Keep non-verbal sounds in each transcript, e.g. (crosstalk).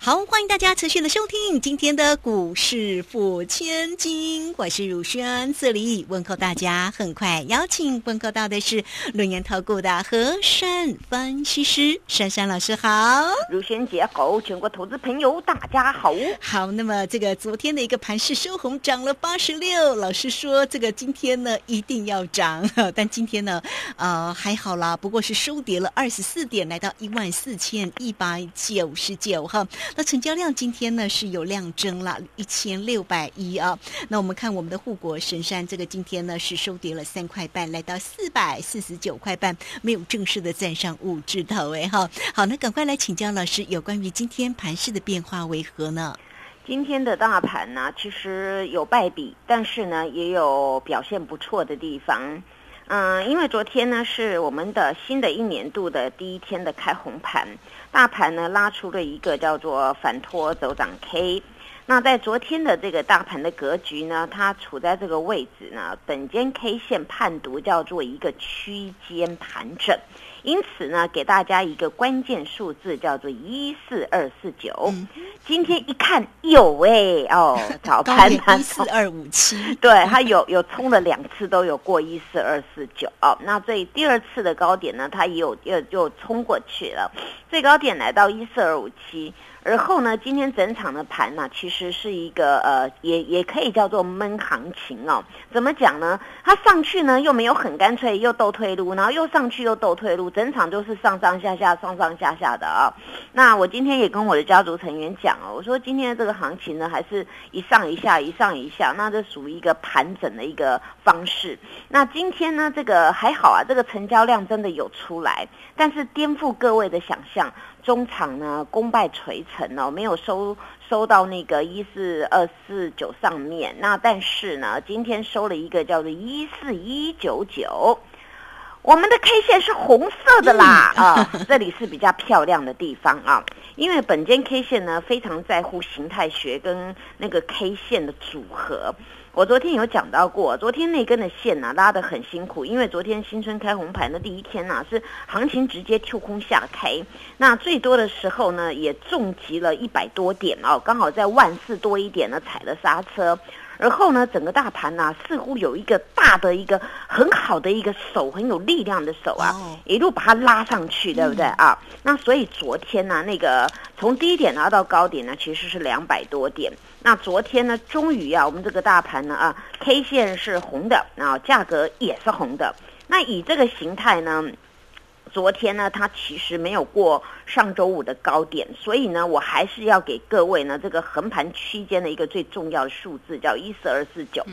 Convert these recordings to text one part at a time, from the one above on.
好，欢迎大家持续的收听今天的股市付千金，我是汝轩，这里问候大家。很快邀请问候到的是轮研投顾的和山分析师珊珊老师，好，汝轩姐好，全国投资朋友大家好。好，那么这个昨天的一个盘势收红，涨了八十六，老师说这个今天呢一定要涨，(laughs) 但今天呢呃还好啦，不过是收跌了二十四点，来到一万四千一百九十九哈。那成交量今天呢是有量增了，一千六百一啊。那我们看我们的护国神山，这个今天呢是收跌了三块半，来到四百四十九块半，没有正式的站上五字头哎哈。好，那赶快来请教老师，有关于今天盘势的变化为何呢？今天的大盘呢，其实有败笔，但是呢也有表现不错的地方。嗯，因为昨天呢是我们的新的一年度的第一天的开红盘，大盘呢拉出了一个叫做反托走涨 K。那在昨天的这个大盘的格局呢，它处在这个位置呢，本间 K 线判读叫做一个区间盘整。因此呢，给大家一个关键数字，叫做一四二四九。今天一看有哎哦，(laughs) 早盘一四二五七，(laughs) 对，它有有冲了两次都有过一四二四九哦。那这第二次的高点呢，它也有又又冲过去了，最高点来到一四二五七。而后呢，今天整场的盘呢，其实是一个呃，也也可以叫做闷行情哦。怎么讲呢？它上去呢又没有很干脆，又斗退路，然后又上去又斗退路，整场都是上上下下、上上下下的啊。那我今天也跟我的家族成员讲哦，我说今天的这个行情呢，还是一上一下，一上一下，那这属于一个盘整的一个方式。那今天呢，这个还好啊，这个成交量真的有出来，但是颠覆各位的想象。中场呢，功败垂成哦，没有收收到那个一四二四九上面。那但是呢，今天收了一个叫做一四一九九，我们的 K 线是红色的啦啊，这里是比较漂亮的地方啊，因为本间 K 线呢非常在乎形态学跟那个 K 线的组合。我昨天有讲到过，昨天那根的线呢拉得很辛苦，因为昨天新春开红盘的第一天呢是行情直接跳空下开，那最多的时候呢也重击了一百多点哦，刚好在万四多一点呢踩了刹车。而后呢，整个大盘呢，似乎有一个大的一个很好的一个手，很有力量的手啊，一路把它拉上去，对不对啊？那所以昨天呢，那个从低点拿到高点呢，其实是两百多点。那昨天呢，终于啊，我们这个大盘呢啊，K 线是红的，啊，价格也是红的。那以这个形态呢？昨天呢，它其实没有过上周五的高点，所以呢，我还是要给各位呢这个横盘区间的一个最重要的数字，叫一四二四九。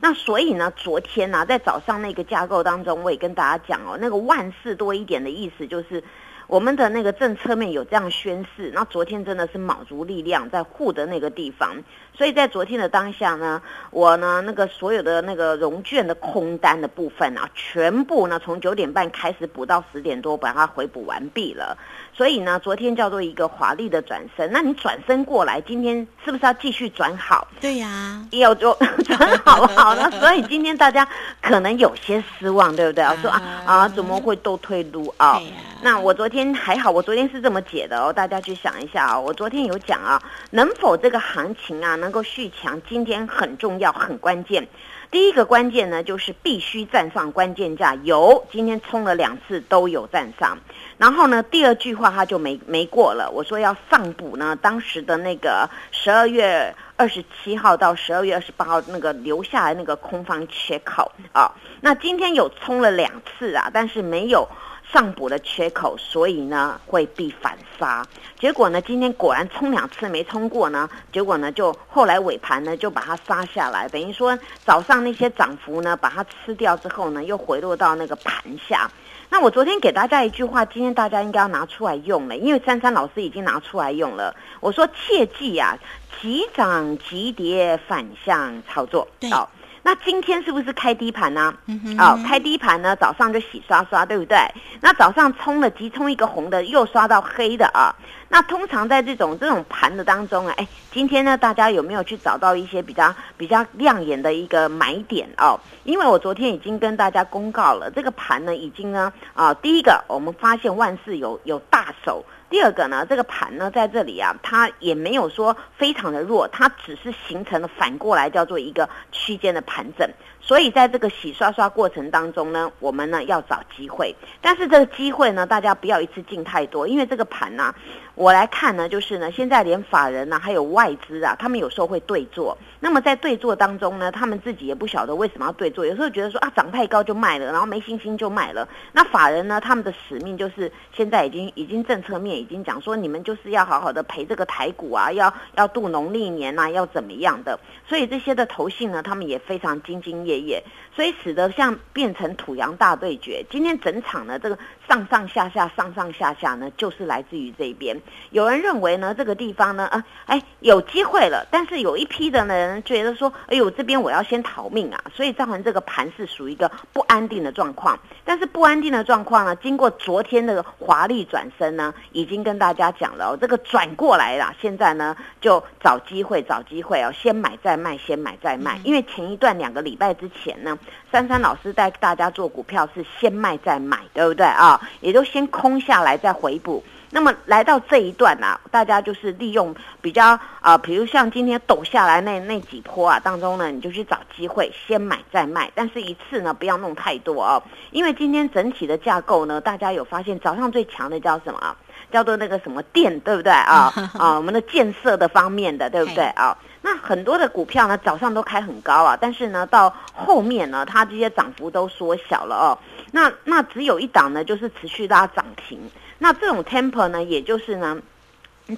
那所以呢，昨天呢，在早上那个架构当中，我也跟大家讲哦，那个万四多一点的意思就是。我们的那个政策面有这样宣示，那昨天真的是卯足力量在护的那个地方，所以在昨天的当下呢，我呢那个所有的那个融券的空单的部分啊，全部呢从九点半开始补到十点多，把它回补完毕了。所以呢，昨天叫做一个华丽的转身。那你转身过来，今天是不是要继续转好？对呀，要就 (laughs) 转好好了。(laughs) 所以今天大家可能有些失望，对不对啊？说啊啊，怎么会都退路啊？那我昨天还好，我昨天是这么解的哦。大家去想一下啊，我昨天有讲啊，能否这个行情啊能够续强，今天很重要，很关键。第一个关键呢，就是必须站上关键价，有今天冲了两次都有站上。然后呢，第二句话他就没没过了。我说要上补呢，当时的那个十二月二十七号到十二月二十八号那个留下来那个空方缺口啊。那今天有冲了两次啊，但是没有上补的缺口，所以呢会必反杀。结果呢，今天果然冲两次没冲过呢，结果呢就后来尾盘呢就把它杀下来，等于说早上那些涨幅呢把它吃掉之后呢，又回落到那个盘下。那我昨天给大家一句话，今天大家应该要拿出来用了，因为珊珊老师已经拿出来用了。我说切记啊，急涨急跌反向操作。好，那今天是不是开低盘呢？啊，开低盘呢，早上就洗刷刷，对不对？那早上冲了急冲一个红的，又刷到黑的啊。那通常在这种这种盘的当中啊，哎，今天呢，大家有没有去找到一些比较比较亮眼的一个买点哦？因为我昨天已经跟大家公告了，这个盘呢，已经呢，啊，第一个我们发现万事有有大手。第二个呢，这个盘呢在这里啊，它也没有说非常的弱，它只是形成了反过来叫做一个区间的盘整。所以在这个洗刷刷过程当中呢，我们呢要找机会，但是这个机会呢，大家不要一次进太多，因为这个盘呢，我来看呢，就是呢，现在连法人呢，还有外资啊，他们有时候会对坐。那么在对坐当中呢，他们自己也不晓得为什么要对坐，有时候觉得说啊，涨太高就卖了，然后没信心就卖了。那法人呢，他们的使命就是现在已经已经政策面已经讲说，你们就是要好好的陪这个台股啊，要要度农历年呐，要怎么样的。所以这些的投信呢，他们也非常兢兢业业，所以使得像变成土洋大对决。今天整场呢，这个上上下下、上上下下呢，就是来自于这边。有人认为呢，这个地方呢，啊，哎，有机会了。但是有一批的人觉得说，哎呦，这边我要先逃命啊。所以造成这个盘是属于一个不安定的状况。但是不安定的状况呢，经过昨天的华丽转身呢，已经跟大家讲了，这个转过来了。现在呢，就找机会，找机会哦，先买再。卖先买再卖，因为前一段两个礼拜之前呢，珊珊老师带大家做股票是先卖再买，对不对啊？也都先空下来再回补。那么来到这一段呢，大家就是利用比较啊，比如像今天抖下来那那几波啊当中呢，你就去找机会先买再卖，但是一次呢不要弄太多哦，因为今天整体的架构呢，大家有发现早上最强的叫什么？叫做那个什么电，对不对啊？(laughs) 啊，我们的建设的方面的，对不对啊？那很多的股票呢，早上都开很高啊，但是呢，到后面呢，它这些涨幅都缩小了哦。那那只有一档呢，就是持续拉涨停。那这种 temper 呢，也就是呢。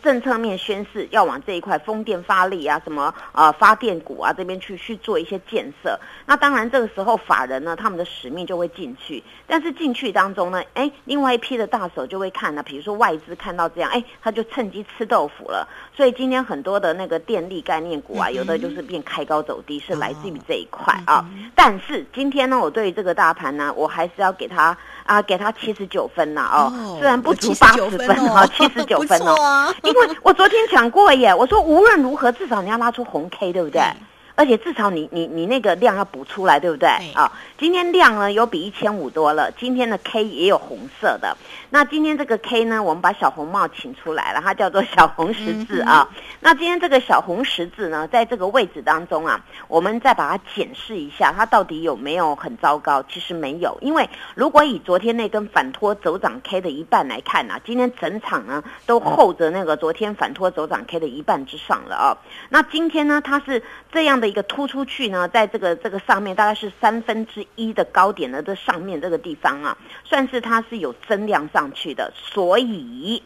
政策面宣示要往这一块风电发力啊，什么呃发电股啊这边去去做一些建设。那当然这个时候法人呢，他们的使命就会进去。但是进去当中呢，哎，另外一批的大手就会看呢，比如说外资看到这样，哎，他就趁机吃豆腐了。所以今天很多的那个电力概念股啊，有的就是变开高走低，是来自于这一块啊。但是今天呢，我对这个大盘呢，我还是要给他啊，给他七十九分呐哦，虽然不足八十分哦，七十九分哦。(laughs) 因为我昨天讲过耶，我说无论如何，至少你要拉出红 K，对不对？而且至少你你你那个量要补出来，对不对？啊，今天量呢有比一千五多了，今天的 K 也有红色的。那今天这个 K 呢，我们把小红帽请出来了，它叫做小红十字啊。那今天这个小红十字呢，在这个位置当中啊，我们再把它检视一下，它到底有没有很糟糕？其实没有，因为如果以昨天那根反托走涨 K 的一半来看呢，今天整场呢都厚着那个昨天反托走涨 K 的一半之上了啊。那今天呢，它是这样的。一个突出去呢，在这个这个上面大概是三分之一的高点的这上面这个地方啊，算是它是有增量上去的，所以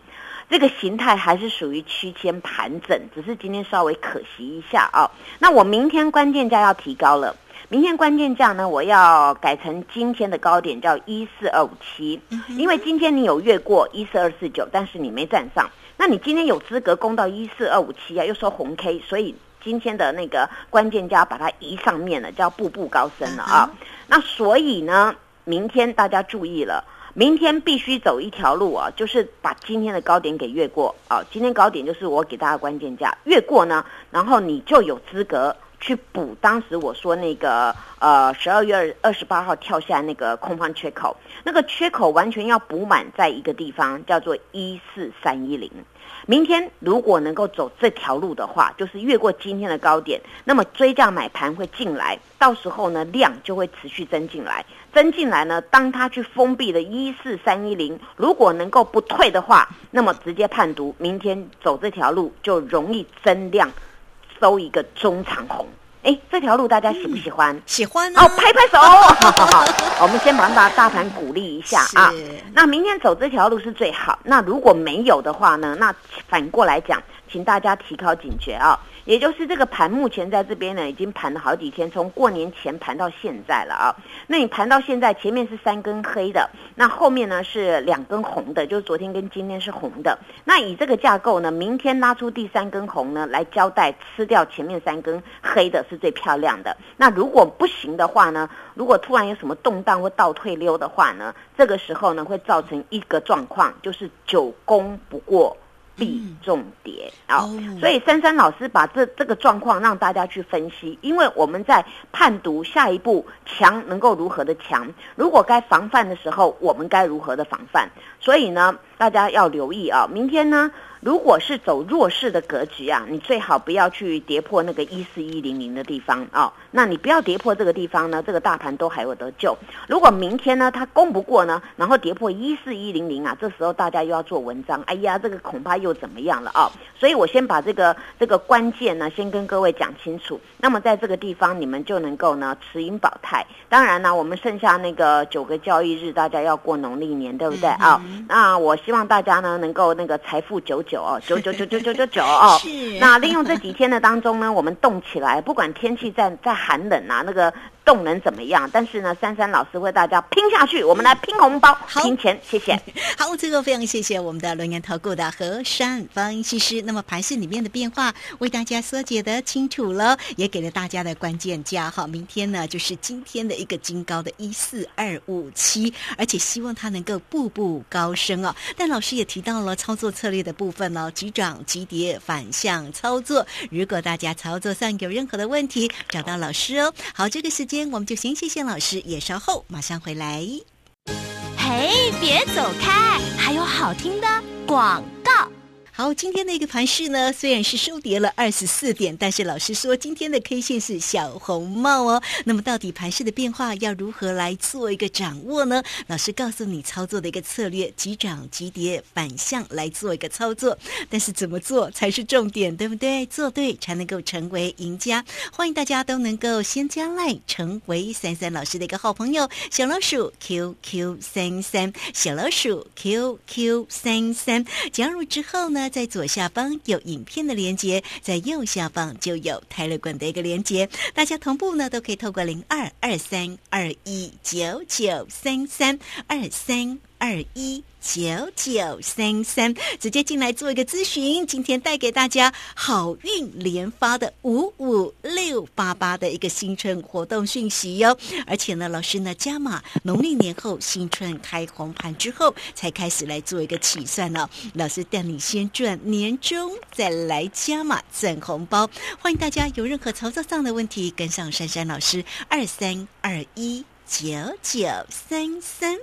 这个形态还是属于区间盘整，只是今天稍微可惜一下啊。那我明天关键价要提高了，明天关键价呢，我要改成今天的高点叫一四二五七，因为今天你有越过一四二四九，但是你没站上，那你今天有资格攻到一四二五七啊，又说红 K，所以。今天的那个关键价把它移上面了，叫步步高升了啊。那所以呢，明天大家注意了，明天必须走一条路啊，就是把今天的高点给越过啊。今天高点就是我给大家关键价，越过呢，然后你就有资格去补当时我说那个呃十二月二十八号跳下那个空方缺口，那个缺口完全要补满在一个地方，叫做一四三一零。明天如果能够走这条路的话，就是越过今天的高点，那么追价买盘会进来，到时候呢量就会持续增进来，增进来呢，当它去封闭的一四三一零，如果能够不退的话，那么直接判读明天走这条路就容易增量，收一个中长红。哎，这条路大家喜不喜欢？喜欢哦，拍拍手。(laughs) 好好好，我们先把大大盘鼓励一下啊。那明天走这条路是最好。那如果没有的话呢？那反过来讲，请大家提高警觉啊。也就是这个盘目前在这边呢，已经盘了好几天，从过年前盘到现在了啊。那你盘到现在，前面是三根黑的，那后面呢是两根红的，就是昨天跟今天是红的。那以这个架构呢，明天拉出第三根红呢，来交代吃掉前面三根黑的是最漂亮的。那如果不行的话呢，如果突然有什么动荡或倒退溜的话呢，这个时候呢会造成一个状况，就是久攻不过。必重叠啊，所以珊珊老师把这这个状况让大家去分析，因为我们在判读下一步强能够如何的强，如果该防范的时候，我们该如何的防范，所以呢，大家要留意啊，明天呢。如果是走弱势的格局啊，你最好不要去跌破那个一四一零零的地方哦。那你不要跌破这个地方呢，这个大盘都还有得救。如果明天呢它攻不过呢，然后跌破一四一零零啊，这时候大家又要做文章，哎呀，这个恐怕又怎么样了啊？所以我先把这个这个关键呢，先跟各位讲清楚。那么在这个地方，你们就能够呢持盈保泰。当然呢，我们剩下那个九个交易日，大家要过农历年，对不对啊？那我希望大家呢能够那个财富久。九哦，九九九九九九九 (laughs) 哦，是。那利用这几天的当中呢，我们动起来，不管天气再再寒冷啊，那个。动能怎么样？但是呢，珊珊老师为大家拼下去，我们来拼红包、拼钱，谢谢。(laughs) 好，最后非常谢谢我们的轮研投顾的何山分析师。那么盘市里面的变化为大家说解的清楚了，也给了大家的关键价。好，明天呢就是今天的一个金高的一四二五七，而且希望它能够步步高升哦。但老师也提到了操作策略的部分哦，急涨急跌反向操作。如果大家操作上有任何的问题，找到老师哦。好，这个时。间我们就先谢谢老师，也稍后马上回来。嘿，别走开，还有好听的广告。好，今天的一个盘势呢，虽然是收跌了二十四点，但是老师说今天的 K 线是小红帽哦。那么到底盘势的变化要如何来做一个掌握呢？老师告诉你操作的一个策略：急涨急跌反向来做一个操作。但是怎么做才是重点，对不对？做对才能够成为赢家。欢迎大家都能够先加来成为三三老师的一个好朋友，小老鼠 QQ 三三，小老鼠 QQ 三三，加入之后呢？在左下方有影片的连接，在右下方就有泰勒管的一个连接，大家同步呢都可以透过零二二三二一九九三三二三。二一九九三三，直接进来做一个咨询。今天带给大家好运连发的五五六八八的一个新春活动讯息哟。而且呢，老师呢加码农历年后新春开红盘之后，才开始来做一个起算呢。老师带你先赚年终，再来加码赚红包。欢迎大家有任何操作上的问题，跟上珊珊老师二三二一九九三三。